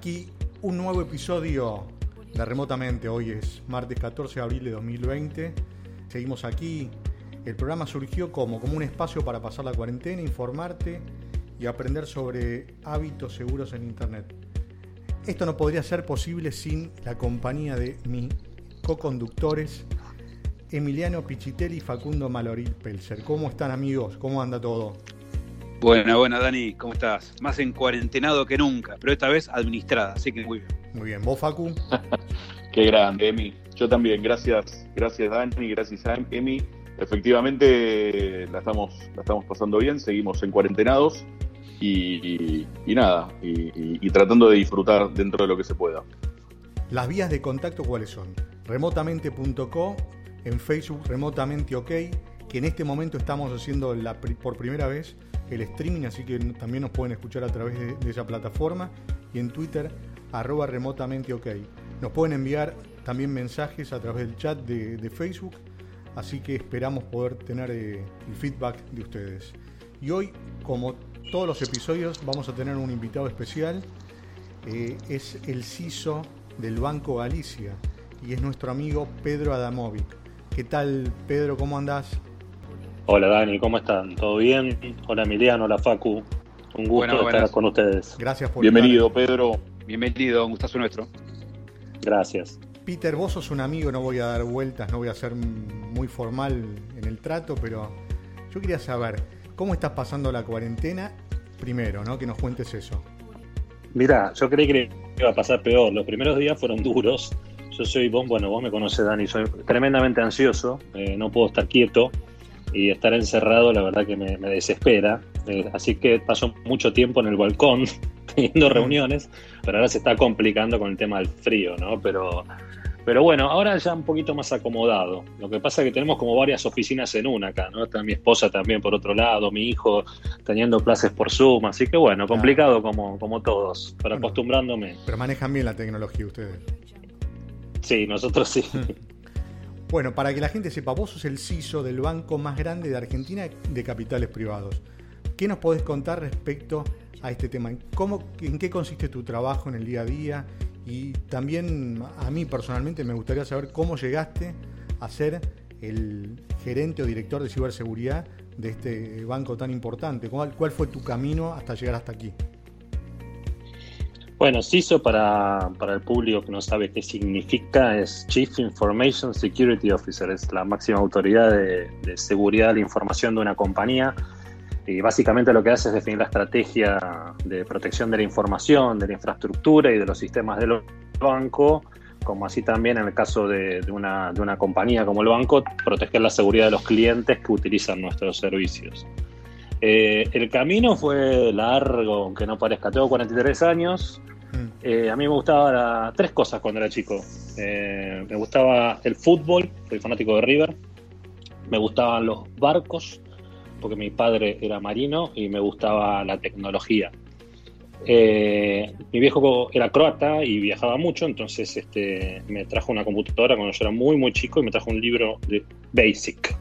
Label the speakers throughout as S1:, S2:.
S1: Aquí un nuevo episodio de Remotamente. Hoy es martes 14 de abril de 2020. Seguimos aquí. El programa surgió como, como un espacio para pasar la cuarentena, informarte y aprender sobre hábitos seguros en Internet. Esto no podría ser posible sin la compañía de mis co-conductores Emiliano Pichitelli y Facundo Maloril Pelser. ¿Cómo están amigos? ¿Cómo anda todo?
S2: Buena, buena, Dani, ¿cómo estás? Más en cuarentenado que nunca, pero esta vez administrada, así que muy bien.
S1: Muy bien, ¿vos, Facu?
S3: Qué grande, Emi. Yo también, gracias, gracias, Dani, gracias, Emi. Efectivamente, la estamos, la estamos pasando bien, seguimos en cuarentenados y, y, nada, y, y tratando de disfrutar dentro de lo que se pueda.
S1: Las vías de contacto, ¿cuáles son? Remotamente.co, en Facebook, remotamente OK, que en este momento estamos haciendo la, por primera vez el streaming, así que también nos pueden escuchar a través de, esa plataforma. Y en Twitter, arroba remotamente ok. Nos pueden enviar también mensajes a través del chat de, de Facebook, así que esperamos poder tener eh, el feedback de ustedes. Y hoy, como todos los episodios, vamos a tener un invitado especial. Eh, es el CISO del Banco Galicia y es nuestro amigo Pedro Adamovic. ¿Qué tal, Pedro? ¿Cómo andás?
S4: Hola Dani, ¿cómo están? ¿Todo bien? Hola Emiliano, hola Facu. Un gusto
S2: Bueno,
S4: estar
S2: buenas.
S4: con ustedes.
S1: Gracias por
S3: Bienvenido,
S1: estar.
S3: Pedro.
S2: Bienvenido, un gustazo nuestro.
S4: Gracias.
S1: Peter, vos sos un amigo, no voy a dar vueltas, no voy a ser muy formal en el trato, pero yo quería saber, ¿cómo estás pasando la cuarentena? Primero, ¿no? Que nos cuentes eso.
S4: Mira, yo creí que iba a pasar peor. Los primeros días fueron duros. Yo soy, vos, bueno, vos me conoces, Dani, soy tremendamente ansioso. eh, no puedo estar quieto y estar encerrado, la verdad que me, me desespera. Eh, así que paso mucho tiempo en el balcón teniendo reuniones, pero ahora se está complicando con el tema del frío, ¿no? Pero, pero bueno, ahora ya un poquito más acomodado. Lo que pasa es que tenemos como varias oficinas en una acá, ¿no? Está mi esposa también por otro lado, mi hijo teniendo clases por Zoom, así que bueno, complicado como, como todos, pero
S1: Bueno.
S4: acostumbrándome.
S1: Pero manejan bien la tecnología ustedes.
S4: Sí, nosotros sí.
S1: Bueno, para que la gente sepa, vos sos el CISO del banco más grande de Argentina de capitales privados. ¿Qué nos podés contar respecto a este tema? ¿Cómo, ¿En qué consiste tu trabajo en el día a día? Y también a mí personalmente me gustaría saber cómo llegaste a ser el gerente o director de ciberseguridad de este banco tan importante. ¿Cuál, cuál fue tu camino hasta llegar hasta aquí?
S4: Bueno, CISO para, para el público que no sabe qué significa es Chief Information Security Officer, es la máxima autoridad de, de seguridad de la información de una compañía y básicamente lo que hace es definir la estrategia de protección de la información, de la infraestructura y de los sistemas del banco, como así también en el caso de, de una, de una compañía como el banco, proteger la seguridad de los clientes que utilizan nuestros servicios. Eh, el camino fue largo, aunque no parezca. Tengo 43 años. Eh, a mí me gustaban la- tres cosas cuando era chico. Eh, me gustaba el fútbol, soy fanático de River. Me gustaban los barcos, porque mi padre era marino y me gustaba la tecnología. Eh, mi viejo era croata y viajaba mucho, entonces este, me trajo una computadora cuando yo era muy, muy chico y me trajo un libro de Basic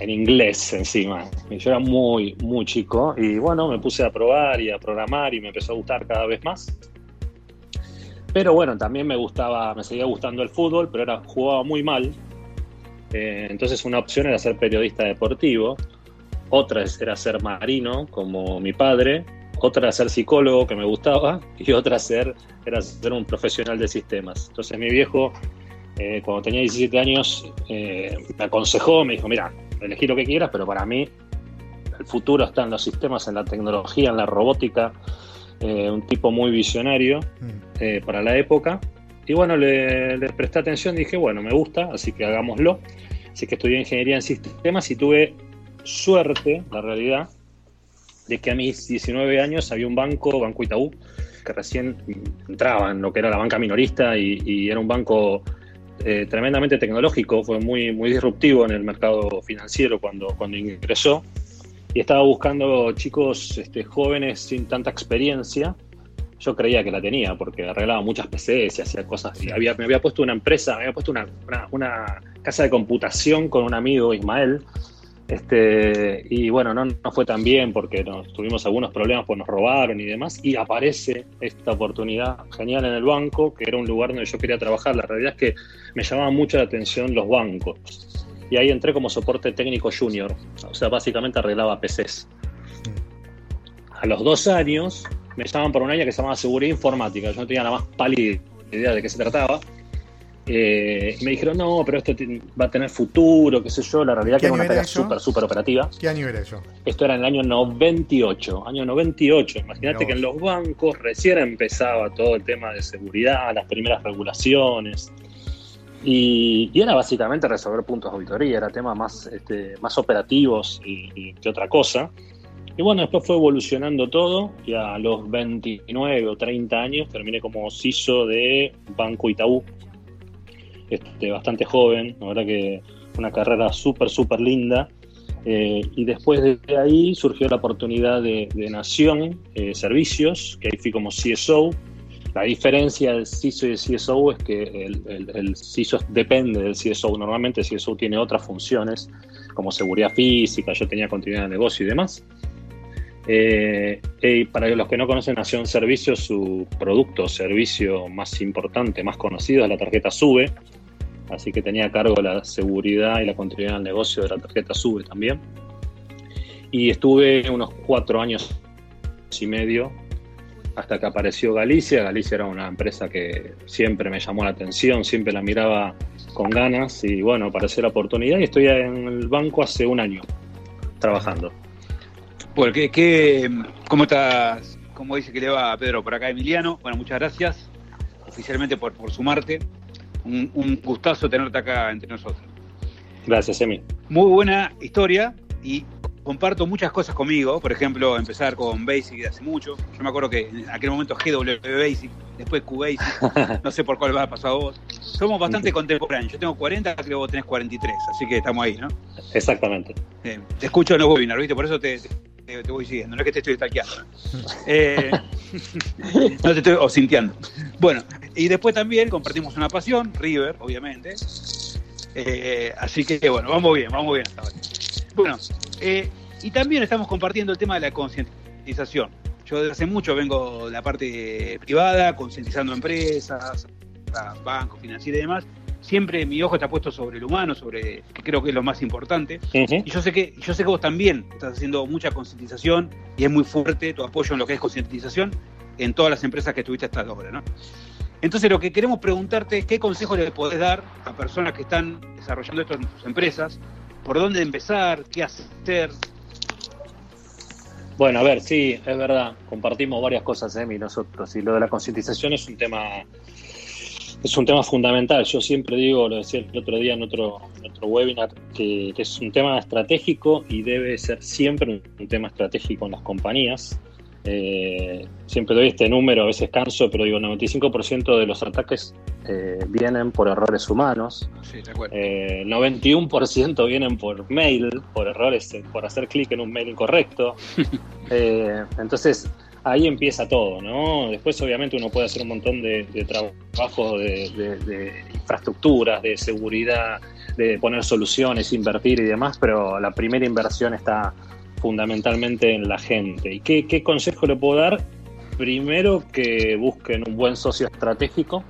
S4: en inglés encima. Y Yo era muy, muy chico y bueno, me puse a probar y a programar y me empezó a gustar cada vez más. Pero bueno, también me gustaba, me seguía gustando el fútbol, pero era, jugaba muy mal. Eh, entonces una opción era ser periodista deportivo, otra era ser marino, como mi padre, otra era ser psicólogo, que me gustaba, y otra ser, era ser un profesional de sistemas. Entonces mi viejo, eh, cuando tenía 17 años, eh, me aconsejó, me dijo, mira, elegí lo que quieras, pero para mí el futuro está en los sistemas, en la tecnología, en la robótica, eh, un tipo muy visionario
S1: Mm.
S4: eh, para la época. Y bueno, le, le presté atención, dije, bueno, me gusta, así que hagámoslo. Así que estudié ingeniería en sistemas y tuve suerte, la realidad, de que a mis 19 años había un banco, Banco Itaú, que recién entraba en lo que era la banca minorista y, era un banco eh, tremendamente tecnológico, fue muy, muy disruptivo en el mercado financiero cuando, cuando ingresó y estaba buscando chicos este, jóvenes sin tanta experiencia. Yo creía que la tenía porque arreglaba muchas PCs y hacía cosas. Y había, me había puesto una empresa, me había puesto una, una casa de computación con un amigo, Ismael, este, y bueno, no, no, fue tan bien porque nos, tuvimos algunos problemas, pues nos robaron y demás. Y aparece esta oportunidad genial en el banco, que era un lugar donde yo quería trabajar. La realidad es que me llamaba mucho la atención los bancos. Y ahí entré como soporte técnico junior. O sea, básicamente arreglaba PCs. A los dos años me llaman por un área que se llamaba seguridad informática. Yo no tenía la más pálida idea de qué se trataba. Eh, me dijeron, no, pero esto va a tener futuro, qué sé yo. La realidad que era una tarea súper, súper operativa.
S1: ¿Qué año era eso?
S4: Esto era en el año 98. Año 98. Imagínate que en los bancos recién empezaba todo el tema de seguridad, las primeras regulaciones. Y, era básicamente resolver puntos de auditoría, era tema más, este, más operativos y, que otra cosa. Y bueno, después fue evolucionando todo y a los 29 o 30 años terminé como CISO de Banco Itaú, este, bastante joven, la verdad que una carrera súper, súper linda. Eh, y después de ahí surgió la oportunidad de, Nación eh, Servicios, que ahí fui como CSO. La diferencia del CISO y el CSO es que el, el, CISO depende del CSO. Normalmente el CSO tiene otras funciones, como seguridad física, yo tenía continuidad de negocio y demás. Eh, y para los que no conocen Nación Servicios, su producto o servicio más importante, más conocido es la tarjeta SUBE, así que tenía a cargo la seguridad y la continuidad del negocio de la tarjeta SUBE también. Y estuve unos cuatro años y medio hasta que apareció Galicia. Galicia era una empresa que siempre me llamó la atención, siempre la miraba con ganas y bueno, apareció la oportunidad y estoy en el banco hace un año trabajando.
S2: Bueno, ¿qué, cómo estás? ¿Cómo dice que le va Pedro por acá, Emiliano? Bueno, muchas gracias oficialmente por, por sumarte un, gustazo tenerte acá entre nosotros.
S4: Gracias, Emi.
S2: Muy buena historia y comparto muchas cosas conmigo. Por ejemplo, empezar con Basic de hace mucho. Yo me acuerdo que en aquel momento GW Basic, después Q Basic. no sé por cuál va a pasar vos. Somos bastante contemporáneos. Yo tengo 40, creo que vos tenés 43, así que estamos ahí, ¿no?
S4: Exactamente.
S2: te escucho en los webinars, ¿viste? Por eso te, te, voy siguiendo, no es que te estoy stalkeando. Eh, no te estoy o sintiendo. Bueno, y después también compartimos una pasión, River, obviamente. Eh, así que bueno, vamos bien, vamos bien hasta ahora. Bueno, eh, y también estamos compartiendo el tema de la concientización. Yo desde hace mucho vengo de la parte privada, concientizando empresas, bancos, financieros y demás siempre mi ojo está puesto sobre el humano, sobre que creo que es lo más importante. Y yo sé que yo sé que vos también estás haciendo mucha concientización y es muy fuerte tu apoyo en lo que es concientización en todas las empresas que tuviste hasta ahora, ¿no? Entonces lo que queremos preguntarte es qué consejos le podés dar a personas que están desarrollando esto en sus empresas, por dónde empezar, qué hacer.
S4: Bueno, a ver, sí, es verdad, compartimos varias cosas, Emi, nosotros, y lo de la concientización es un tema es un tema fundamental. Yo siempre digo, lo decía el otro día en otro, otro webinar, que, es un tema estratégico y debe ser siempre un, tema estratégico en las compañías. Eh, siempre doy este número, a veces canso, pero digo, 95% de los ataques eh, vienen por errores humanos. Sí, 91% eh, vienen por mail, por errores, por hacer clic en un mail incorrecto. entonces, ahí empieza todo, ¿no? Después obviamente uno puede hacer un montón de, trabajo de, infraestructuras, de seguridad, de poner soluciones, invertir y demás, pero la primera inversión está fundamentalmente en la gente. ¿Y qué, consejo le puedo dar? Primero que busquen un buen socio estratégico,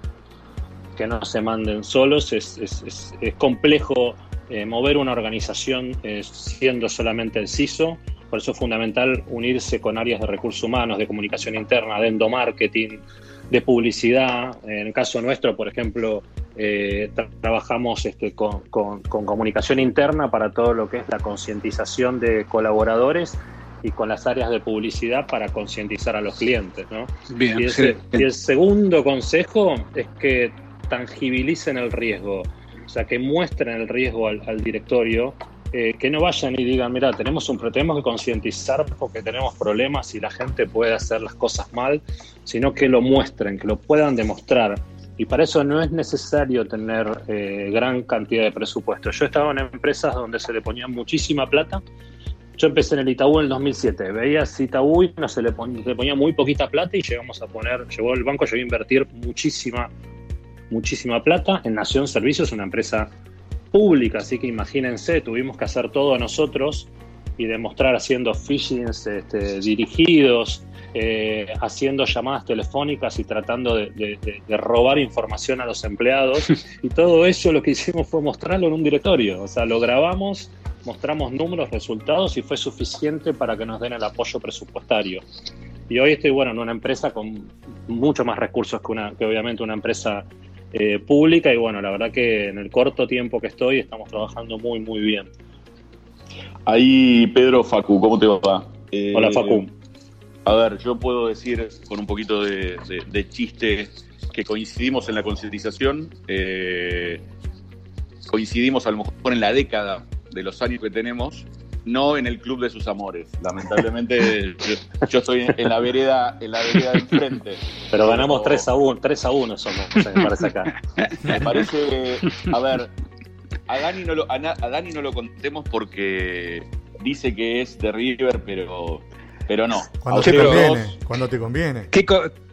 S4: que no se manden solos, es, complejo eh, mover una organización eh, siendo solamente el CISO por eso es fundamental unirse con áreas de recursos humanos, de comunicación interna, de endomarketing, de publicidad. En el caso nuestro, por ejemplo, eh, trabajamos este, con, comunicación interna para todo lo que es la concientización de colaboradores y con las áreas de publicidad para concientizar a los clientes. ¿no?
S2: Bien,
S4: y, y el segundo consejo es que tangibilicen el riesgo. o sea, que muestren el riesgo al, directorio, eh, que no vayan y digan, mira, tenemos, un, tenemos que concientizar porque tenemos problemas y la gente puede hacer las cosas mal, sino que lo muestren, que lo puedan demostrar. Y para eso no es necesario tener eh, gran cantidad de presupuesto. Yo he estado en empresas donde se le ponía muchísima plata. Yo empecé en el Itaú en el 2007. Veías Itaú y no se le, ponía, se le ponía muy poquita plata y llegamos a poner, llegó el banco, llegó a invertir muchísima muchísima plata. En Nación Servicios, una empresa pública, así que imagínense, tuvimos que hacer todo nosotros y demostrar haciendo phishings este, dirigidos, eh, haciendo llamadas telefónicas y tratando de, robar información a los empleados. Y todo eso lo que hicimos fue mostrarlo en un directorio. O sea, lo grabamos, mostramos números, resultados y fue suficiente para que nos den el apoyo presupuestario. Y hoy estoy, bueno, en una empresa con mucho más recursos que, una, que obviamente una empresa eh, pública y bueno, la verdad que en el corto tiempo que estoy estamos trabajando muy, muy bien.
S3: Ahí, Pedro Facu, ¿cómo te va?
S4: Eh, Hola, Facu.
S3: A ver, yo puedo decir con un poquito de, chiste que coincidimos en la concientización, eh, coincidimos a lo mejor en la década de los años que tenemos, no en el club de sus amores. Lamentablemente yo, estoy en la vereda, en la vereda de enfrente.
S4: Pero ganamos 3 a 1, 3 a 1 somos, me parece acá.
S3: Me parece, a ver, a Dani no lo, a, Dani no lo contemos porque dice que es de River, pero, pero no.
S1: Cuando te conviene, cuando te conviene.
S2: ¿Qué,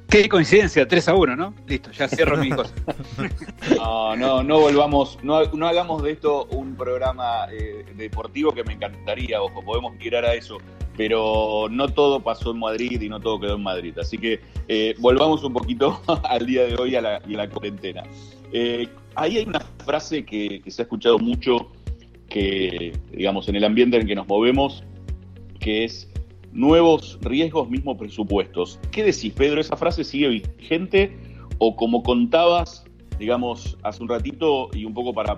S2: Qué coincidencia, 3 a 1, ¿no? Listo, ya cierro mi cosa.
S3: No, no, no volvamos, no, no hagamos de esto un programa eh, deportivo que me encantaría, ojo, podemos tirar a eso, pero no todo pasó en Madrid y no todo quedó en Madrid. Así que eh, volvamos un poquito al día de hoy a la, a la cuarentena. Eh, ahí hay una frase que, se ha escuchado mucho, que, digamos, en el ambiente en que nos movemos, que es nuevos riesgos, mismos presupuestos. ¿Qué decís, Pedro? ¿Esa frase sigue vigente o como contabas, digamos, hace un ratito y un poco para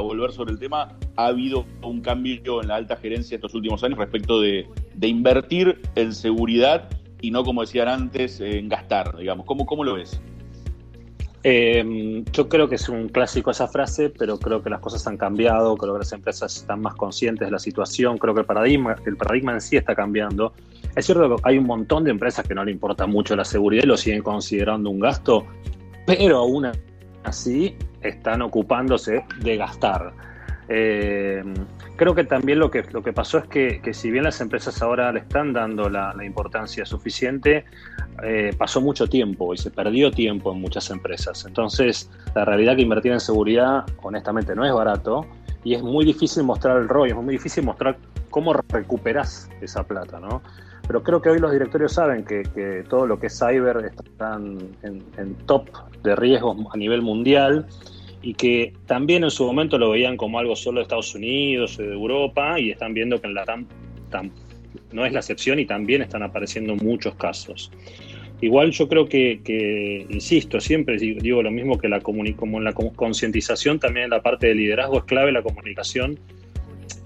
S3: volver sobre el tema, ha habido un cambio en la alta gerencia estos últimos años respecto de, de invertir en seguridad y no, como decían antes, en gastar, digamos? ¿Cómo, cómo lo ves?
S4: Eh, yo creo que es un clásico esa frase, pero creo que las cosas han cambiado, creo que las empresas están más conscientes de la situación, creo que el paradigma, el paradigma en sí está cambiando. Es cierto que hay un montón de empresas que no le importa mucho la seguridad y lo siguen considerando un gasto, pero aún así están ocupándose de gastar. Eh, creo que también lo que, lo que pasó es que, si bien las empresas ahora le están dando la, importancia suficiente, eh, pasó mucho tiempo y se perdió tiempo en muchas empresas. Entonces, la realidad que invertir en seguridad, honestamente, no es barato y es muy difícil mostrar el rollo, es muy difícil mostrar cómo recuperas esa plata, ¿no? Pero creo que hoy los directorios saben que, todo lo que es cyber está en top de riesgos a nivel mundial y que también en su momento lo veían como algo solo de Estados Unidos o de Europa y están viendo que en la TAM, no es la excepción y también están apareciendo muchos casos. Igual yo creo que, insisto, siempre digo lo mismo que la como en la concientización, también en la parte de liderazgo es clave la comunicación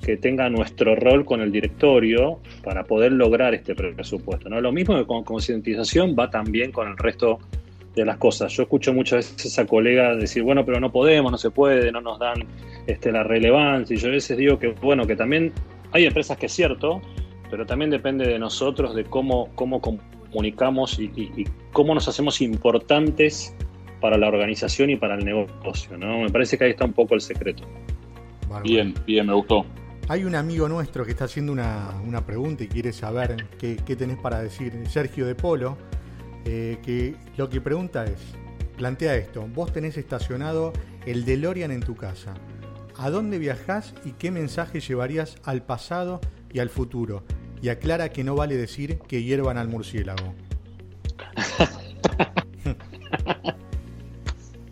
S4: que tenga nuestro rol con el directorio para poder lograr este presupuesto. ¿no? Lo mismo que con concientización va también con el resto de las cosas. Yo escucho muchas veces a colegas decir, bueno, pero no podemos, no se puede, no nos dan este, la relevancia. Y yo a veces digo que, bueno, que también hay empresas que es cierto, pero también depende de nosotros, de cómo, cómo comunicamos y, cómo nos hacemos importantes para la organización y para el negocio. ¿no? Me parece que ahí está un poco el secreto.
S3: bien, bien, me gustó.
S1: Hay un amigo nuestro que está haciendo una, una pregunta y quiere saber qué, qué tenés para decir. Sergio de Polo eh, que lo que pregunta es, plantea esto, vos tenés estacionado el DeLorean en tu casa. ¿A dónde viajás y qué mensaje llevarías al pasado y al futuro? Y aclara que no vale decir que hiervan al murciélago.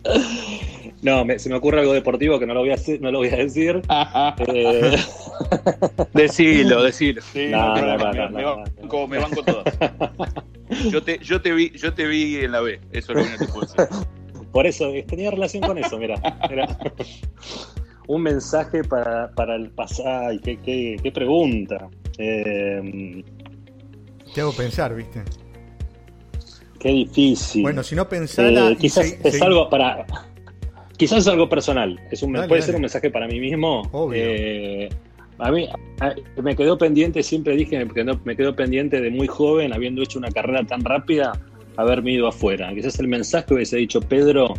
S4: No, se me ocurre algo deportivo que no lo voy a, no lo voy a decir.
S2: eh... Decilo, decilo.
S3: no, no, no, me, banco, me banco todas. Yo te, yo, te vi, yo te vi en la B, eso es lo que te puedo decir.
S4: Por eso, tenía relación con eso, mira. Un mensaje para, para el pasado. Qué, qué, qué pregunta. Eh...
S1: Te hago pensar, ¿viste?
S4: Qué difícil.
S1: Bueno, si no pensara.
S4: Eh, quizás es algo para quizás es algo personal, es un, puede ser un mensaje para mí mismo. Eh, a mí me quedó pendiente, siempre dije, me me quedó pendiente de muy joven, habiendo hecho una carrera tan rápida, haberme ido afuera. Quizás el mensaje que hubiese dicho, Pedro,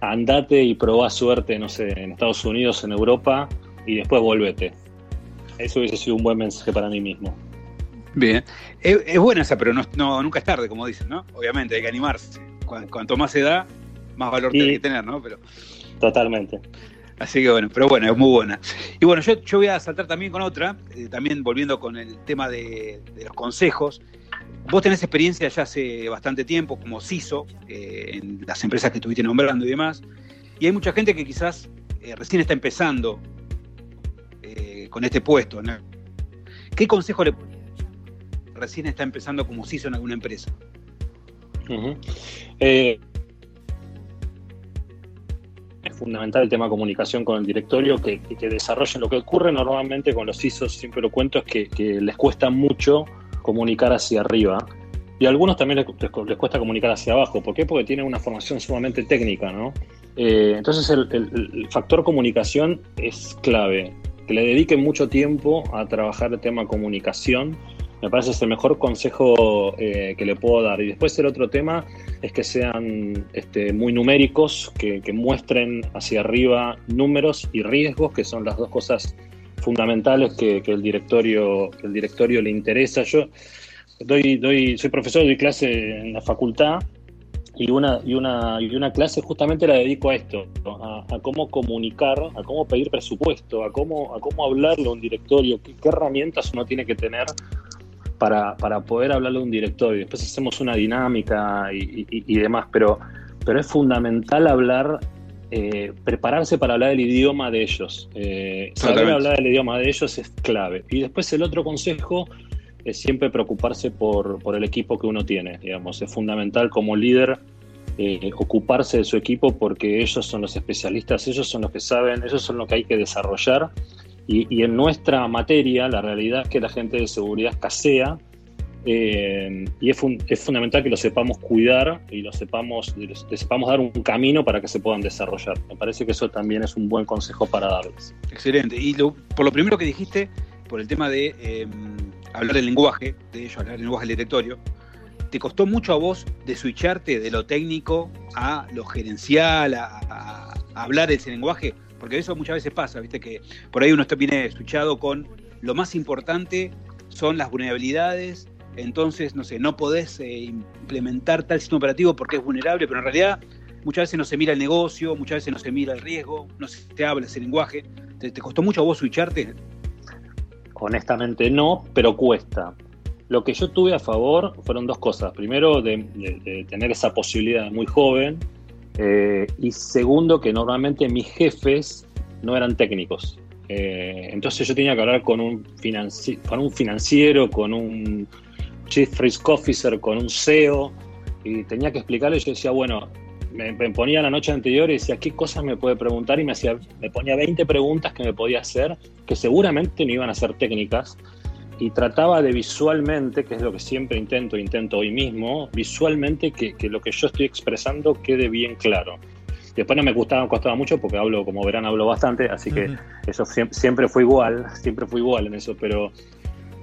S4: andate y probá suerte, no sé, en Estados Unidos, en Europa, y después volvete. Eso hubiese sido un buen mensaje para mí mismo.
S2: Bien, es, buena esa, pero no, nunca es tarde, como dicen, ¿no? Obviamente, hay que animarse. Cuanto más se da, más valor tiene que tener, ¿no? Pero...
S4: Totalmente.
S2: Así que bueno, pero bueno, es muy buena. Y bueno, yo, yo voy a saltar también con otra, eh, también volviendo con el tema de, los consejos. Vos tenés experiencia ya hace bastante tiempo como CISO eh, en las empresas que estuviste nombrando y demás. Y hay mucha gente que quizás eh, recién está empezando con este puesto. ¿Qué consejo le recién está empezando como CISO en alguna empresa?
S4: es fundamental el tema de comunicación con el directorio, que, desarrollen lo que ocurre normalmente con los ISOs, siempre lo cuento, es que, les cuesta mucho comunicar hacia arriba. Y a algunos también les, cuesta comunicar hacia abajo. ¿Por qué? Porque tienen una formación sumamente técnica, ¿no? Eh, entonces el, el, factor comunicación es clave. Que le dediquen mucho tiempo a trabajar el tema comunicación me parece es el mejor consejo eh, que le puedo dar. Y después el otro tema es que sean este, muy numéricos, que, muestren hacia arriba números y riesgos, que son las dos cosas fundamentales que, el, directorio, el directorio le interesa. Yo doy, doy, soy profesor, doy clase en la facultad y una, y una, y una clase justamente la dedico a esto, a, cómo comunicar, a cómo pedir presupuesto, a cómo, a cómo hablarle a un directorio, qué herramientas uno tiene que tener para, para poder hablarle a un directorio. Después hacemos una dinámica y, demás, pero, pero es fundamental hablar, eh, prepararse para hablar el idioma de ellos. Eh, saber hablar el idioma de ellos es clave. Y después el otro consejo es siempre preocuparse por, por el equipo que uno tiene. Digamos. Es fundamental como líder eh, ocuparse de su equipo porque ellos son los especialistas, ellos son los que saben, ellos son los que hay que desarrollar y, en nuestra materia, la realidad es que la gente de seguridad escasea eh, y es, fundamental que lo sepamos cuidar y lo sepamos, sepamos dar un camino para que se puedan desarrollar. Me parece que eso también es un buen consejo para darles.
S2: Excelente. Y por lo primero que dijiste, por el tema de em, hablar del lenguaje, de ello, hablar del lenguaje del directorio, ¿te costó mucho a vos de switcharte de lo técnico a lo gerencial, a, a hablar ese lenguaje? Porque eso muchas veces pasa, viste que por ahí uno está, viene escuchado con lo más importante son las vulnerabilidades, entonces, no sé, no podés eh, implementar tal sistema operativo porque es vulnerable, pero en realidad muchas veces no se mira el negocio, muchas veces no se mira el riesgo, no se habla ese lenguaje. ¿Te, costó mucho a vos switcharte?
S4: Honestamente no, pero cuesta. Lo que yo tuve a favor fueron dos cosas. Primero, de tener esa posibilidad muy joven, eh, y segundo, que normalmente mis jefes no eran técnicos. Eh, entonces yo tenía que hablar con un, con un financiero, con un chief risk officer, con un CEO, y tenía que explicarle. Yo decía, bueno, me, ponía la noche anterior y decía, ¿qué cosas me puede preguntar? Y me, hacía, me ponía 20 preguntas que me podía hacer, que seguramente no iban a ser técnicas, y trataba de visualmente, que es lo que siempre intento, intento hoy mismo, visualmente que, lo que yo estoy expresando quede bien claro. Después no me gustaba, costaba mucho porque hablo, como verán, hablo bastante, así que eso siempre, fue igual, siempre fue igual en eso, pero,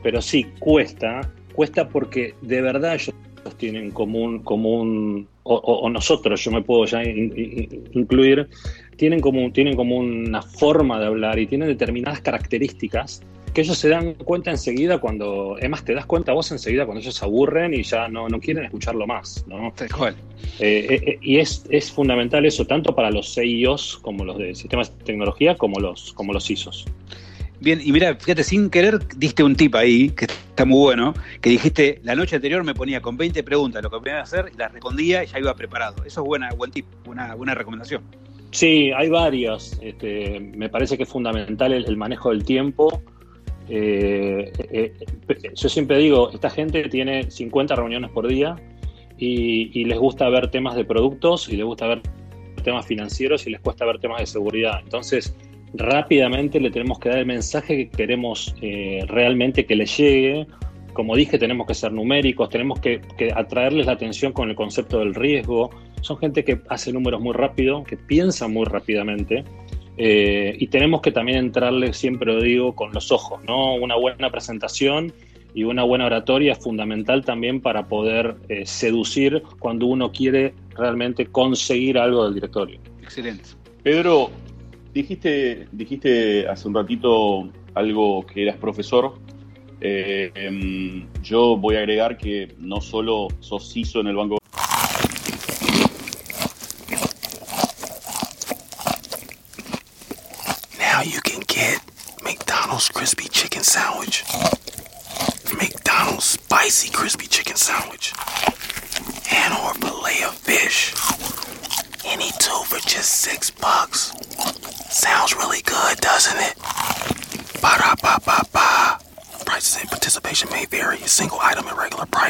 S4: pero sí, cuesta, cuesta porque de verdad ellos tienen común, común o, nosotros, yo me puedo ya incluir, tienen como, tienen como una forma de hablar y tienen determinadas características que ellos se dan cuenta enseguida cuando, además te das cuenta vos enseguida cuando ellos se aburren y ya no, no quieren escucharlo más, ¿no?
S2: cual.
S4: Eh, eh, eh, y es, es, fundamental eso, tanto para los CIOs como los de sistemas de tecnología, como los, como los ISOs.
S2: Bien, y mira, fíjate, sin querer diste un tip ahí, que está muy bueno, que dijiste, la noche anterior me ponía con 20 preguntas lo que podía hacer y las respondía y ya iba preparado. Eso es buena, buen tip, una buena recomendación.
S4: Sí, hay varios. Este, me parece que es fundamental el manejo del tiempo eh, eh, yo siempre digo, esta gente tiene 50 reuniones por día y, les gusta ver temas de productos y les gusta ver temas financieros y les cuesta ver temas de seguridad. Entonces, rápidamente le tenemos que dar el mensaje que queremos eh, realmente que les llegue. Como dije, tenemos que ser numéricos, tenemos que, atraerles la atención con el concepto del riesgo. son gente que hace números muy rápido, que piensa muy rápidamente. Eh, y tenemos que también entrarle, siempre lo digo, con los ojos, ¿no? Una buena presentación y una buena oratoria es fundamental también para poder eh, seducir cuando uno quiere realmente conseguir algo del directorio.
S2: Excelente.
S3: Pedro, dijiste, dijiste hace un ratito algo que eras profesor. Eh, em, yo voy a agregar que no solo sos CISO en el Banco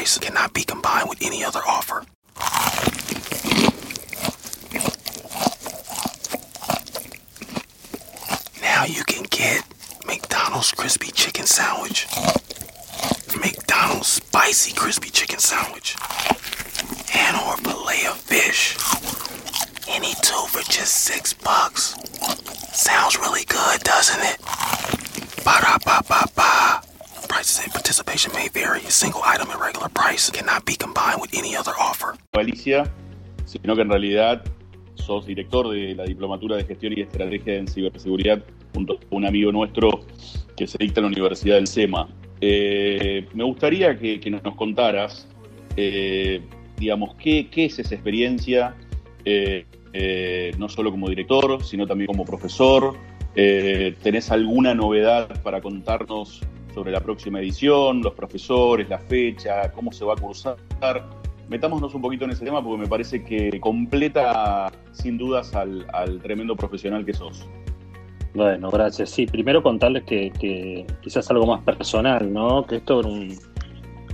S5: price cannot be combined with any other offer. Now you can get McDonald's crispy chicken sandwich. McDonald's spicy crispy chicken sandwich. And or fillet of fish. Any two for just six bucks. Sounds really good, doesn't it? Ba ba ba participation may vary. A single item at regular price cannot be combined with any other offer.
S3: Galicia, sino que en realidad sos director de la Diplomatura de Gestión y Estrategia en Ciberseguridad junto con un amigo nuestro que se dicta en la Universidad del SEMA. Eh, me gustaría que, que nos contaras, eh, digamos, qué, qué, es esa experiencia, eh, eh, no solo como director, sino también como profesor. Eh, ¿Tenés alguna novedad para contarnos sobre la próxima edición, los profesores, la fecha, cómo se va a cursar? metámonos un poquito en ese tema porque me parece que completa sin dudas al, tremendo profesional que sos.
S4: Bueno, gracias. Sí, primero contarles que, quizás algo más personal, ¿no? Que esto era un,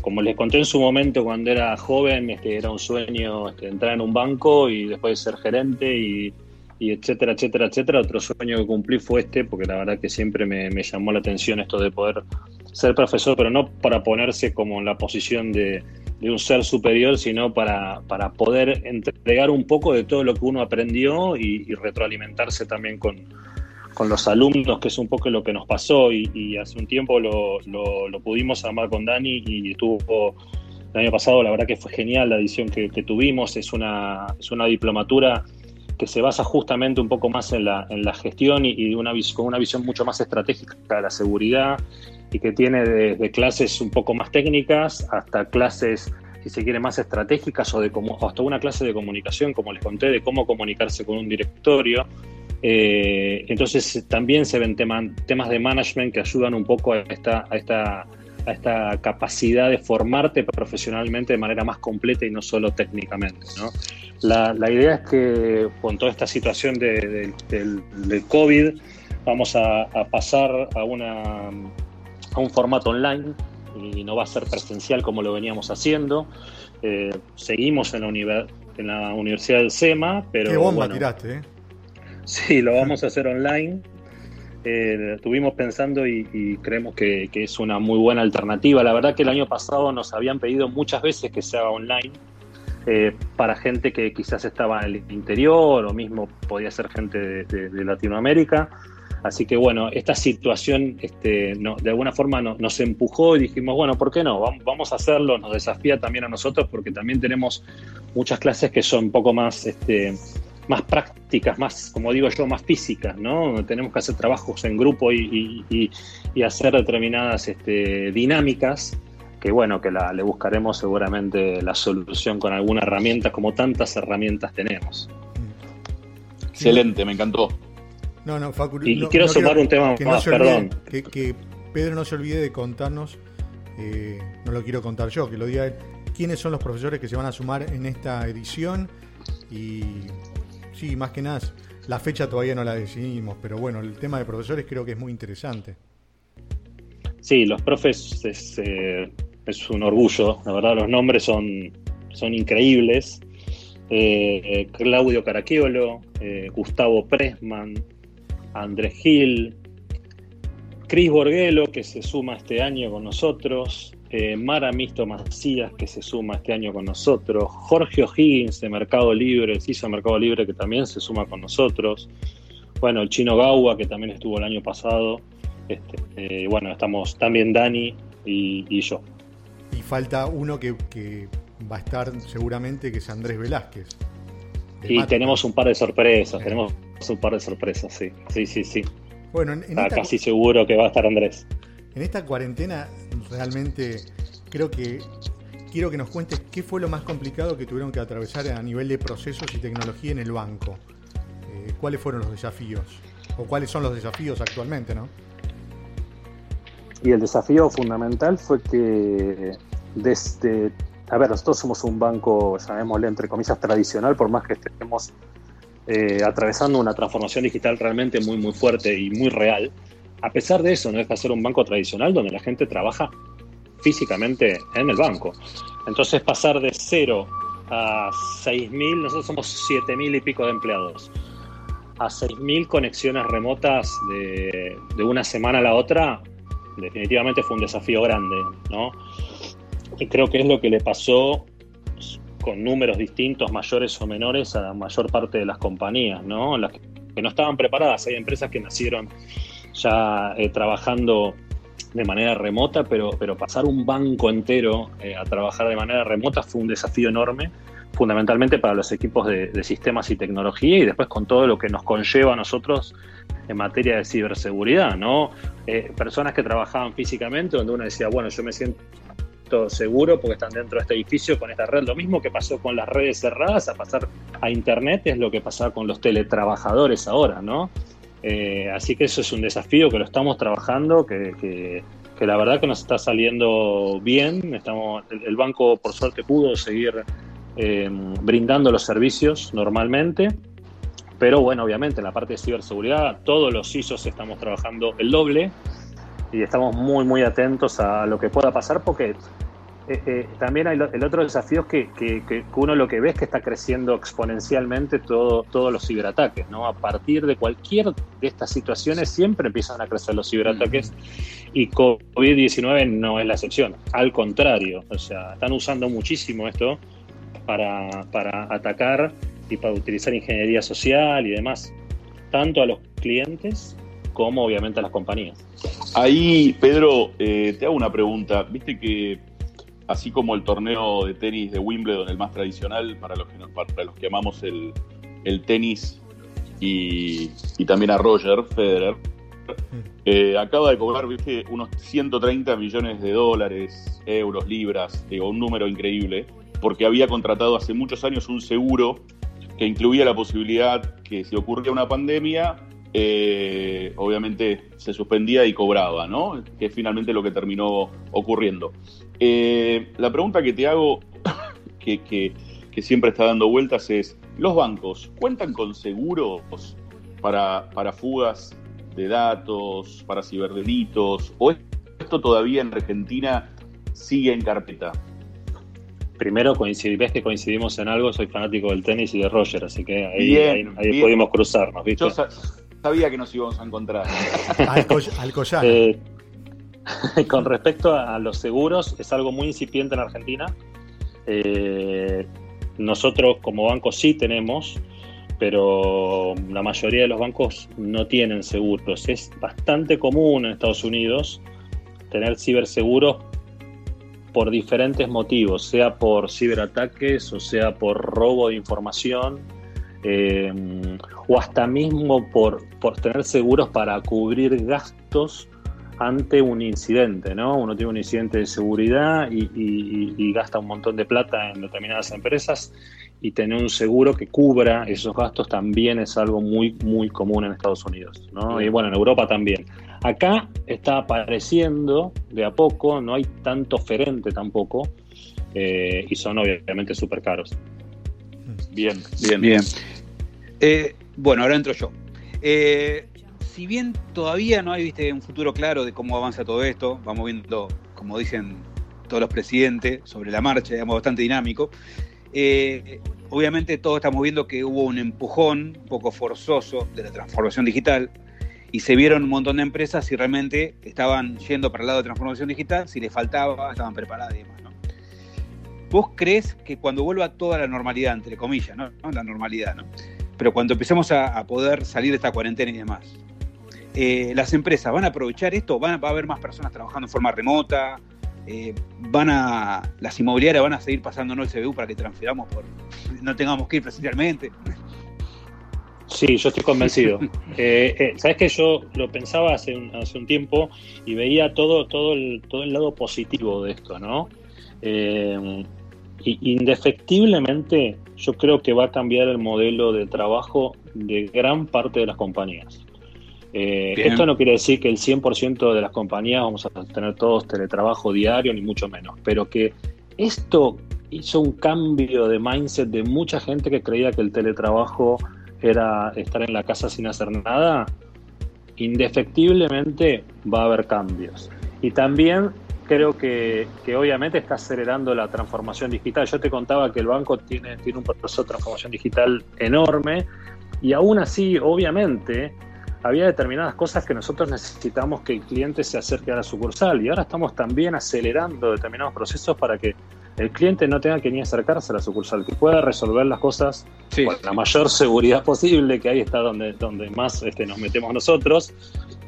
S4: como les conté en su momento cuando era joven, este, era un sueño este, entrar en un banco y después ser gerente y, etcétera, etcétera, etcétera. Otro sueño que cumplí fue este, porque la verdad que siempre me llamó la atención esto de poder ser profesor, pero no para ponerse como en la posición de un ser superior, sino para, para, poder entregar un poco de todo lo que uno aprendió y, retroalimentarse también con, con, los alumnos, que es un poco lo que nos pasó. Y, y hace un tiempo lo, lo, lo, pudimos armar con Dani y estuvo el año pasado, la verdad que fue genial la edición que, que tuvimos, es una, es una diplomatura que se basa justamente un poco más en la, en la gestión y, y una, con una visión mucho más estratégica de la seguridad y que tiene desde clases un poco más técnicas hasta clases, si se quiere, más estratégicas o de como, hasta una clase de comunicación, como les conté, de cómo comunicarse con un directorio. Eh, entonces también se ven tema, temas de management que ayudan un poco a esta, a, esta, a esta capacidad de formarte profesionalmente de manera más completa y no solo técnicamente. ¿no? La, la, idea es que con toda esta situación de, de, del, del COVID vamos a, a pasar a una a un formato online y no va a ser presencial como lo veníamos haciendo. Eh, seguimos en la, en la, Universidad del SEMA, pero...
S1: Qué bomba bueno, tiraste, ¿eh?
S4: Sí, lo vamos a hacer online. Eh, estuvimos pensando y, y creemos que, que, es una muy buena alternativa. La verdad que el año pasado nos habían pedido muchas veces que se haga online eh, para gente que quizás estaba en el interior o mismo podía ser gente de, de, de Latinoamérica. Así que bueno, esta situación este, no, de alguna forma no, nos empujó y dijimos, bueno, ¿por qué no? Vamos a hacerlo, nos desafía también a nosotros porque también tenemos muchas clases que son un poco más, este, más prácticas, más, como digo yo, más físicas, ¿no? Tenemos que hacer trabajos en grupo y, y, y hacer determinadas este, dinámicas que bueno, que la, le buscaremos seguramente la solución con alguna herramienta, como tantas herramientas tenemos.
S3: Excelente, me encantó.
S1: No, no, Facu,
S4: y,
S1: no,
S4: quiero
S1: no
S4: sumar un tema
S1: que
S4: más,
S1: no
S4: perdón.
S1: Olvide, que, que, Pedro no se olvide de contarnos, eh, no lo quiero contar yo, que lo diga él, quiénes son los profesores que se van a sumar en esta edición y sí, más que nada, la fecha todavía no la decidimos, pero bueno, el tema de profesores creo que es muy interesante.
S4: Sí, los profes es, eh, es un orgullo, la verdad los nombres son, son increíbles. Eh, Claudio Caraquiolo, eh, Gustavo Pressman, Andrés Gil, Cris Borguelo, que se suma este año con nosotros, eh, Maramisto Macías, que se suma este año con nosotros, Jorge O'Higgins de Mercado Libre, hizo Mercado Libre, que también se suma con nosotros, bueno, el chino Gawa, que también estuvo el año pasado, este, eh, bueno, estamos también Dani y, yo.
S1: Y falta uno que, va a estar seguramente, que es Andrés Velázquez.
S4: Y tenemos un par de sorpresas, tenemos un par de sorpresas, sí, sí, sí, sí. Bueno, Está casi seguro que va a estar Andrés.
S1: En esta cuarentena realmente creo que quiero que nos cuentes qué fue lo más complicado que tuvieron que atravesar a nivel de procesos y tecnología en el banco. Eh, ¿Cuáles fueron los desafíos? ¿O cuáles son los desafíos actualmente, no?
S4: Y el desafío fundamental fue que desde, a ver, nosotros somos un banco, llamémosle entre comillas, tradicional, por más que estemos eh, atravesando una transformación digital realmente muy, muy fuerte y muy real. A pesar de eso, no deja de ser un banco tradicional donde la gente trabaja físicamente en el banco. Entonces pasar de cero a 6.000, nosotros somos 7.000 y pico de empleados, a 6.000 conexiones remotas de, de, una semana a la otra, definitivamente fue un desafío grande, ¿no? Y creo que es lo que le pasó con números distintos, mayores o menores, a la mayor parte de las compañías, ¿no? Las que no estaban preparadas. Hay empresas que nacieron ya eh, trabajando de manera remota, pero, pero pasar un banco entero eh, a trabajar de manera remota fue un desafío enorme, fundamentalmente para los equipos de, sistemas y tecnología y después con todo lo que nos conlleva a nosotros en materia de ciberseguridad, ¿no? Eh, personas que trabajaban físicamente, donde uno decía, bueno, yo me siento seguro porque están dentro de este edificio con esta red. Lo mismo que pasó con las redes cerradas a pasar a Internet es lo que pasa con los teletrabajadores ahora, ¿no? Eh, así que eso es un desafío que lo estamos trabajando, que, la verdad que nos está saliendo bien. Estamos, el, banco, por suerte, pudo seguir eh, brindando los servicios normalmente. Pero bueno, obviamente en la parte de ciberseguridad, todos los ISOs estamos trabajando el doble y estamos muy, muy atentos a lo que pueda pasar porque eh, eh, también hay el otro desafío es que, que, uno lo que ve es que está creciendo exponencialmente todo, todos los ciberataques, ¿no? A partir de cualquier de estas situaciones siempre empiezan a crecer los ciberataques y COVID-19 no es la excepción, al contrario, o sea, están usando muchísimo esto para, para atacar y para utilizar ingeniería social y demás, tanto a los clientes como obviamente a las compañías.
S3: Ahí, Pedro, eh, te hago una pregunta. Viste que así como el torneo de tenis de Wimbledon, el más tradicional, para los que, para los que amamos el, tenis y, también a Roger Federer, eh, acaba de cobrar ¿viste? unos 130 millones de dólares, euros, libras, digo, un número increíble, porque había contratado hace muchos años un seguro que incluía la posibilidad que si ocurría una pandemia, eh, obviamente se suspendía y cobraba, ¿no? Que es finalmente lo que terminó ocurriendo. Eh, la pregunta que te hago, que, siempre está dando vueltas, es, ¿los bancos cuentan con seguros para, para fugas de datos, para ciberdelitos? ¿O esto todavía en Argentina sigue en carpeta?
S4: Primero, ves que coincidimos en algo, soy fanático del tenis y de Roger, así que ahí, ahí, pudimos cruzarnos, ¿viste?
S3: Sabía que nos íbamos a encontrar.
S1: Al
S4: eh, con respecto a los seguros, es algo muy incipiente en Argentina. Eh, nosotros como banco sí tenemos, pero la mayoría de los bancos no tienen seguros. Es bastante común en Estados Unidos tener ciberseguros por diferentes motivos, sea por ciberataques o sea por robo de información eh, o hasta mismo por, por tener seguros para cubrir gastos ante un incidente, ¿no? Uno tiene un incidente de seguridad y, gasta un montón de plata en determinadas empresas y tener un seguro que cubra esos gastos también es algo muy, muy común en Estados Unidos, ¿no? Y bueno, en Europa también. Acá está apareciendo de a poco, no hay tanto oferente tampoco eh, y son obviamente súper caros.
S2: Bien, bien, bien. Eh, bueno, ahora entro yo. Eh, si bien todavía no hay ¿viste, un futuro claro de cómo avanza todo esto, vamos viendo, como dicen todos los presidentes, sobre la marcha, digamos, bastante dinámico. Eh, obviamente todos estamos viendo que hubo un empujón un poco forzoso de la transformación digital y se vieron un montón de empresas si realmente estaban yendo para el lado de transformación digital, si les faltaba, estaban preparadas y demás. ¿Vos crees que cuando vuelva toda la normalidad, entre comillas, ¿no? La normalidad, ¿no? Pero cuando empecemos a, a poder salir de esta cuarentena y demás, eh, las empresas van a aprovechar esto, van a, va a haber más personas trabajando en forma remota, eh, van a, las inmobiliarias van a seguir pasándonos el CBU para que transferamos por, no tengamos que ir presencialmente.
S4: Sí, yo estoy convencido. Eh, eh, Sabes que yo lo pensaba hace un, hace un tiempo y veía todo, todo, el, todo el lado positivo de esto, ¿no? Y indefectiblemente yo creo que va a cambiar el modelo de trabajo de gran parte de las compañías. Eh, esto no quiere decir que el 100% de las compañías vamos a tener todos teletrabajo diario, ni mucho menos, pero que esto hizo un cambio de mindset de mucha gente que creía que el teletrabajo era estar en la casa sin hacer nada, indefectiblemente va a haber cambios. Y también creo que, que obviamente está acelerando la transformación digital. Yo te contaba que el banco tiene, tiene un proceso de transformación digital enorme y aún así, obviamente, había determinadas cosas que nosotros necesitamos que el cliente se acerque a la sucursal y ahora estamos también acelerando determinados procesos para que el cliente no tenga que ni acercarse a la sucursal, que pueda resolver las cosas
S2: Sí,
S4: con la mayor seguridad posible, que ahí está donde, donde más este, nos metemos nosotros,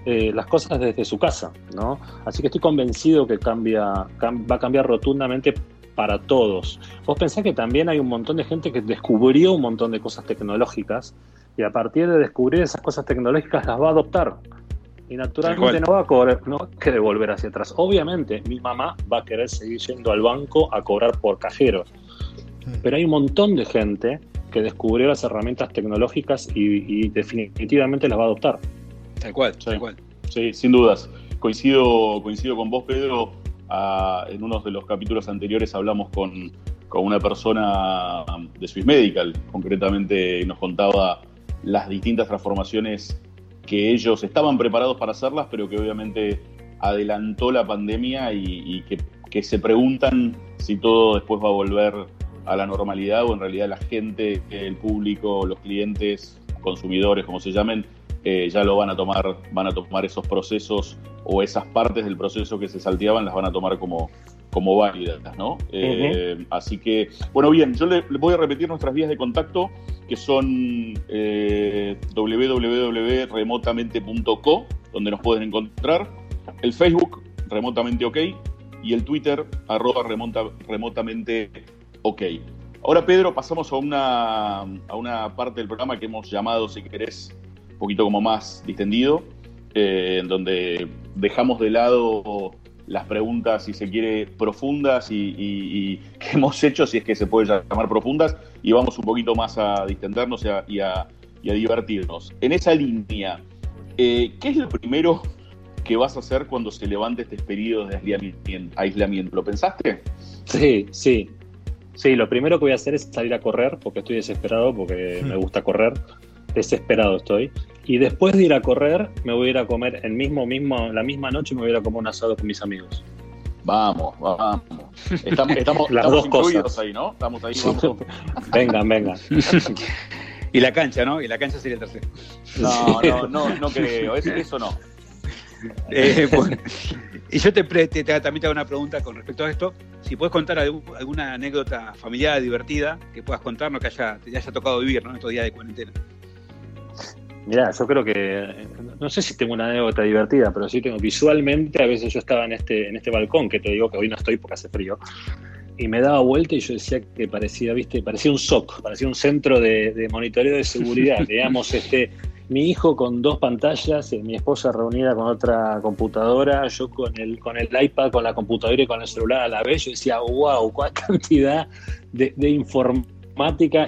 S4: eh, las cosas desde su casa, ¿no? Así que estoy convencido que cambia, cam- va a cambiar rotundamente para todos. Vos pensás que también hay un montón de gente que descubrió un montón de cosas tecnológicas y a partir de descubrir esas cosas tecnológicas las va a adoptar. Y naturalmente no va, a cobrar, no va a querer volver hacia atrás. Obviamente, mi mamá va a querer seguir yendo al banco a cobrar por cajeros. Pero hay un montón de gente que descubrió las herramientas tecnológicas y, y definitivamente las va a adoptar.
S2: Tal cual,
S4: Sí.
S2: tal cual.
S3: Sí, sin dudas. Coincido, coincido con vos, Pedro. Ah, en uno de los capítulos anteriores hablamos con, con una persona de Swiss Medical, concretamente nos contaba las distintas transformaciones que ellos estaban preparados para hacerlas, pero que obviamente adelantó la pandemia y, y que, que se preguntan si todo después va a volver a la normalidad o en realidad la gente, el público, los clientes, consumidores, como se llamen, eh, ya lo van a tomar, van a tomar esos procesos o esas partes del proceso que se salteaban, las van a tomar como, como válidas, ¿no? Eh, Así que, bueno, bien, yo le, le voy a repetir nuestras vías de contacto, que son eh, www.remotamente.co, donde nos pueden encontrar, el Facebook, remotamente ok, y el Twitter, arroba remota- remotamente ok. Ahora, Pedro, pasamos a una, a una parte del programa que hemos llamado, si querés, un poquito como más distendido, eh, en donde dejamos de lado las preguntas, si se quiere, profundas y, y- y que hemos hecho, si es que se puede llamar profundas, y vamos un poquito más a distendernos y a, y a- y a divertirnos. En esa línea, eh, ¿qué es lo primero que vas a hacer cuando se levante este periodo de aislamiento? aislamiento? ¿Lo pensaste?
S4: Sí, sí. Sí, lo primero que voy a hacer es salir a correr, porque estoy desesperado, porque
S1: Hmm.
S4: me gusta correr. Desesperado estoy. Y después de ir a correr, me voy a ir a comer el mismo, mismo, la misma noche me voy a ir a comer un asado con mis amigos.
S3: Vamos, vamos. Estamos, estamos,
S4: Las
S3: estamos
S4: dos
S3: incluidos
S4: cosas.
S3: ahí, ¿no? Estamos ahí, vamos.
S4: vengan, vengan.
S2: Y la cancha, ¿no? Y la cancha sería el tercero.
S3: No, no, no, no creo. Eso, eso no.
S2: Eh, bueno, y yo te- te- también te hago una pregunta con respecto a esto. Si puedes contar algún- alguna anécdota familiar divertida que puedas contarnos que haya, te haya tocado vivir ¿no? en estos días de cuarentena.
S4: Mirá, yo creo que, no sé si tengo una anécdota divertida, pero sí tengo visualmente, a veces yo estaba en este, en este balcón, que te digo que hoy no estoy porque hace frío, y me daba vuelta y yo decía que parecía, viste, parecía un SOC, parecía un centro de, de monitoreo de seguridad. Digamos, este, mi hijo con dos pantallas, eh, mi esposa reunida con otra computadora, yo con el, con el iPad, con la computadora y con el celular a la vez, yo decía, wow, cuál cantidad de, de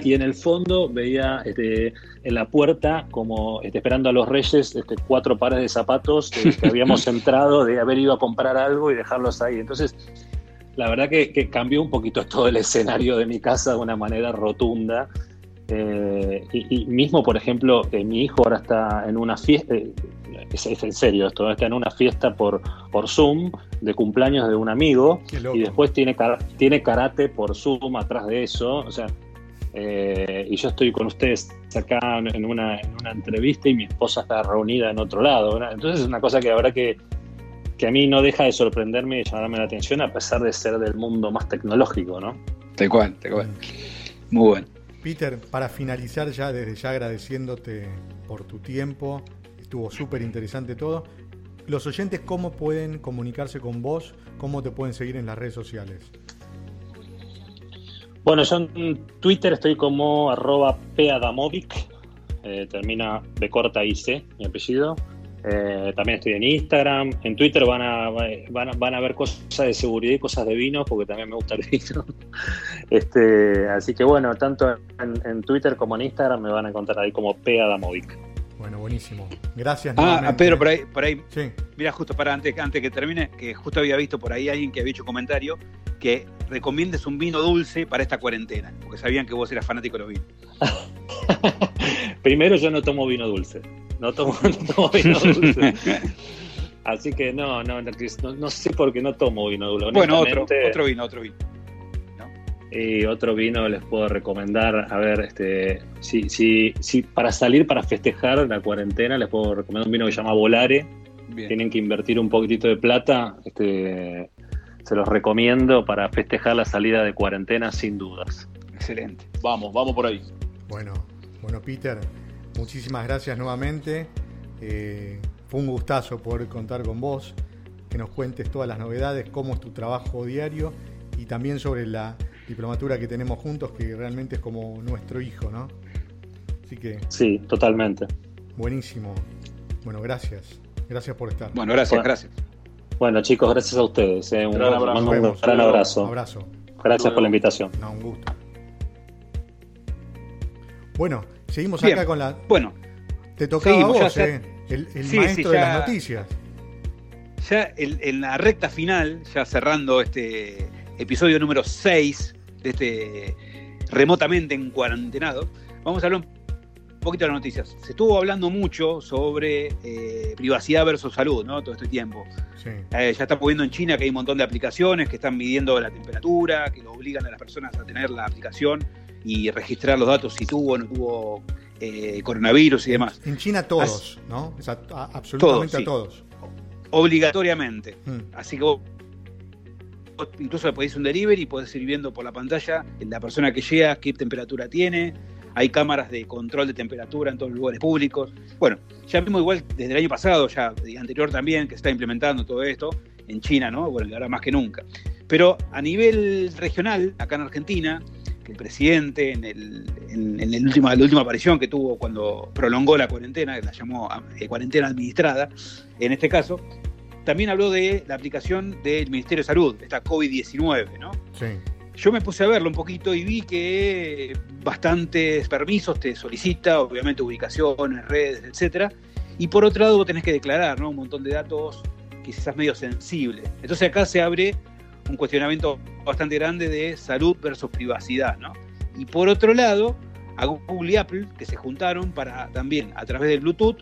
S4: y en el fondo veía este, en la puerta, como este, esperando a los reyes, este, cuatro pares de zapatos que, que habíamos entrado de haber ido a comprar algo y dejarlos ahí. Entonces, la verdad que, que cambió un poquito todo el escenario de mi casa de una manera rotunda. Eh, y, y mismo, por ejemplo, eh, mi hijo ahora está en una fiesta, eh, es, es en serio esto, está en una fiesta por, por Zoom de cumpleaños de un amigo y después tiene, tiene karate por Zoom atrás de eso. O sea, eh, y yo estoy con ustedes acá en una, en una entrevista y mi esposa está reunida en otro lado. ¿verdad? Entonces es una cosa que habrá que, que a mí no deja de sorprenderme y llamarme la atención a pesar de ser del mundo más tecnológico, ¿no?
S2: Tal cual, tal cual. Muy bueno.
S1: Peter, para finalizar ya, desde ya agradeciéndote por tu tiempo, estuvo súper interesante todo. Los oyentes, ¿cómo pueden comunicarse con vos? ¿Cómo te pueden seguir en las redes sociales?
S4: Bueno, yo en Twitter estoy como arroba peadamovic, eh, termina de corta IC, mi apellido. Eh, también estoy en Instagram. En Twitter van a, van, a, van a ver cosas de seguridad y cosas de vino, porque también me gusta el vino. este, así que bueno, tanto en, en, Twitter como en Instagram me van a encontrar ahí como Peadamovic.
S1: Bueno, buenísimo. Gracias.
S2: Ah, nuevamente. Pedro, por ahí, por ahí.
S1: Sí.
S2: Mira, justo para antes, antes que termine, que justo había visto por ahí alguien que había hecho un comentario que recomiendes un vino dulce para esta cuarentena, porque sabían que vos eras fanático de los vinos.
S4: Primero, yo no tomo vino dulce. No tomo, no tomo vino dulce. Así que no, no, no, no, sé por qué no tomo vino dulce.
S2: Bueno, otro, otro vino, otro vino.
S4: Y otro vino les puedo recomendar, a ver, este, si, si, si para salir, para festejar la cuarentena, les puedo recomendar un vino que se llama Volare. Bien. Tienen que invertir un poquitito de plata. Este, se los recomiendo para festejar la salida de cuarentena sin dudas.
S2: Excelente.
S3: Vamos, vamos por ahí.
S1: Bueno, bueno, Peter, muchísimas gracias nuevamente. Eh, fue un gustazo poder contar con vos, que nos cuentes todas las novedades, cómo es tu trabajo diario y también sobre la diplomatura que tenemos juntos, que realmente es como nuestro hijo, ¿no? Así que.
S4: Sí, totalmente.
S1: Buenísimo. Bueno, gracias. Gracias por estar.
S2: Bueno, gracias, bueno, gracias.
S4: Bueno, chicos, gracias a ustedes. Eh. Un, gran abrazo. Un, gran abrazo. Gracias por la invitación.
S1: No, un gusto. Bueno, seguimos
S2: Bien.
S1: acá con la.
S2: Bueno,
S1: te tocaba
S2: seguimos,
S1: a vos,
S2: ya,
S1: eh, el, el
S2: sí,
S1: maestro
S2: sí,
S1: de las noticias.
S2: ya el- en la recta final, ya cerrando este episodio número 6 de este remotamente en cuarentenado, vamos a hablar un poquito de las noticias. Se estuvo hablando mucho sobre eh, privacidad versus salud, ¿no? Todo este tiempo.
S1: Sí.
S2: Eh, ya estamos viendo en China que hay un montón de aplicaciones que están midiendo la temperatura, que lo obligan a las personas a tener la aplicación y registrar los datos si tuvo o no tuvo eh, coronavirus y demás.
S1: En China todos, ¿no? O sea, a- absolutamente
S2: sí.
S1: a todos.
S2: Obligatoriamente.
S1: Mm.
S2: Así que vos, incluso podés un delivery y podés ir viendo por la pantalla la persona que llega, qué temperatura tiene. Hay cámaras de control de temperatura en todos los lugares públicos. Bueno, ya mismo igual desde el año pasado, ya anterior también, que se está implementando todo esto en China, ¿no? Bueno, ahora más que nunca. Pero a nivel regional, acá en Argentina, el presidente en, el, en el última, la última aparición que tuvo cuando prolongó la cuarentena, que la llamó eh, cuarentena administrada, en este caso, también habló de la aplicación del Ministerio de Salud, esta COVID-19, ¿no?
S1: Sí.
S2: Yo me puse a verlo un poquito y vi que bastantes permisos te solicita, obviamente ubicaciones, redes, etcétera. Y por otro lado, vos tenés que declarar ¿no? un montón de datos quizás medio sensibles. Entonces acá se abre un cuestionamiento bastante grande de salud versus privacidad. ¿no? Y por otro lado, a Google y Apple, que se juntaron para también, a través del Bluetooth,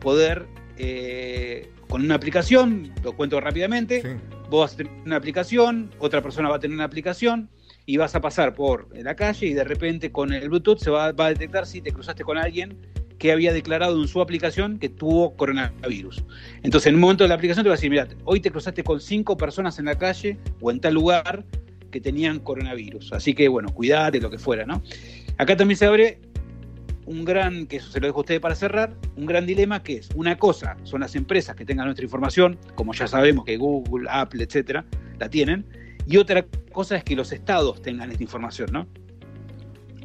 S2: poder, eh, con una aplicación, lo cuento rápidamente,
S1: Sí.
S2: vos vas a tener una aplicación, otra persona va a tener una aplicación y vas a pasar por la calle y de repente con el Bluetooth se va, va a detectar si te cruzaste con alguien que había declarado en su aplicación que tuvo coronavirus. Entonces, en un momento de la aplicación te va a decir, mira, hoy te cruzaste con cinco personas en la calle o en tal lugar que tenían coronavirus. Así que, bueno, cuidate, lo que fuera, ¿no? Acá también se abre un gran, que eso se lo dejo a ustedes para cerrar, un gran dilema que es, una cosa son las empresas que tengan nuestra información, como ya sabemos que Google, Apple, etcétera, la tienen, y otra cosa es que los estados tengan esta información, ¿no?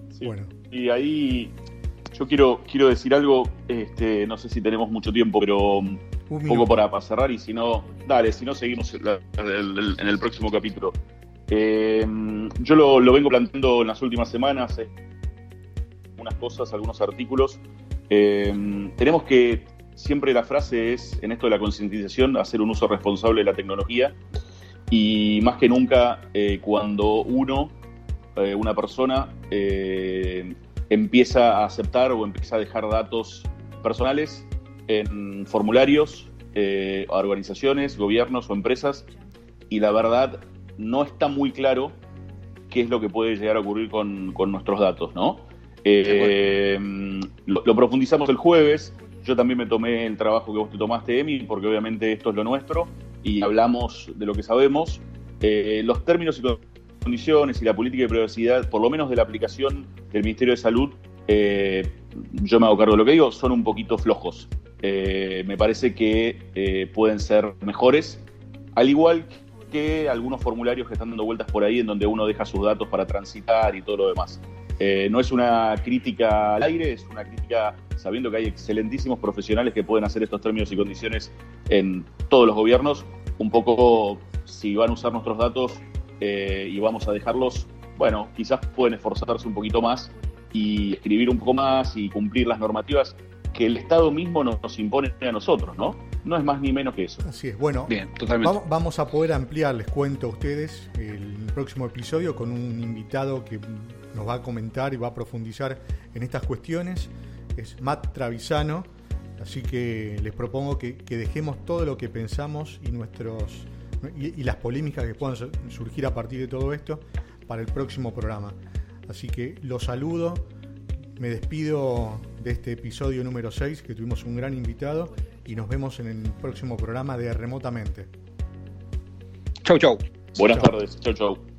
S3: Sí.
S1: Bueno.
S3: Y ahí yo quiero, quiero decir algo, este, no sé si tenemos mucho tiempo, pero
S1: Un
S3: poco para, para cerrar y si no, dale, si no seguimos en, la- en el, en el próximo capítulo. Eh, yo lo, lo vengo planteando en las últimas semanas, eh, unas cosas, algunos artículos. Eh, tenemos que, siempre la frase es, en esto de la concientización, hacer un uso responsable de la tecnología y más que nunca eh, cuando uno, eh, una persona, eh, empieza a aceptar o empieza a dejar datos personales en formularios eh, organizaciones, gobiernos o empresas y la verdad no está muy claro qué es lo que puede llegar a ocurrir con, con nuestros datos, ¿no? Eh, lo, profundizamos el jueves. Yo también me tomé el trabajo que vos te tomaste, Emi, porque obviamente esto es lo nuestro y hablamos de lo que sabemos. Eh, los términos y condiciones y la política de privacidad, por lo menos de la aplicación del Ministerio de Salud, eh, yo me hago cargo de lo que digo, son un poquito flojos. Eh, me parece que pueden ser mejores, al igual que algunos formularios que están dando vueltas por ahí en donde uno deja sus datos para transitar y todo lo demás. Eh, no es una crítica al aire, es una crítica sabiendo que hay excelentísimos profesionales que pueden hacer estos términos y condiciones en todos los gobiernos. Un poco, si van a usar nuestros datos eh, y vamos a dejarlos, bueno, quizás pueden esforzarse un poquito más y escribir un poco más y cumplir las normativas que el Estado mismo nos, impone a nosotros, ¿no? No es más ni menos que eso.
S1: Así es. Bueno,
S2: Bien, totalmente.
S1: vamos, vamos a poder ampliar, les cuento a ustedes, el próximo episodio con un invitado que nos va a comentar y va a profundizar en estas cuestiones. Es Matt Travisano. Así que les propongo que, que dejemos todo lo que pensamos y nuestros y, y las polémicas que puedan su- surgir a partir de todo esto para el próximo programa. Así que los saludo, me despido de este episodio número 6, que tuvimos un gran invitado, y nos vemos en el próximo programa de Remotamente.
S2: Chau, chau.
S3: Buenas tardes. Chau, chau.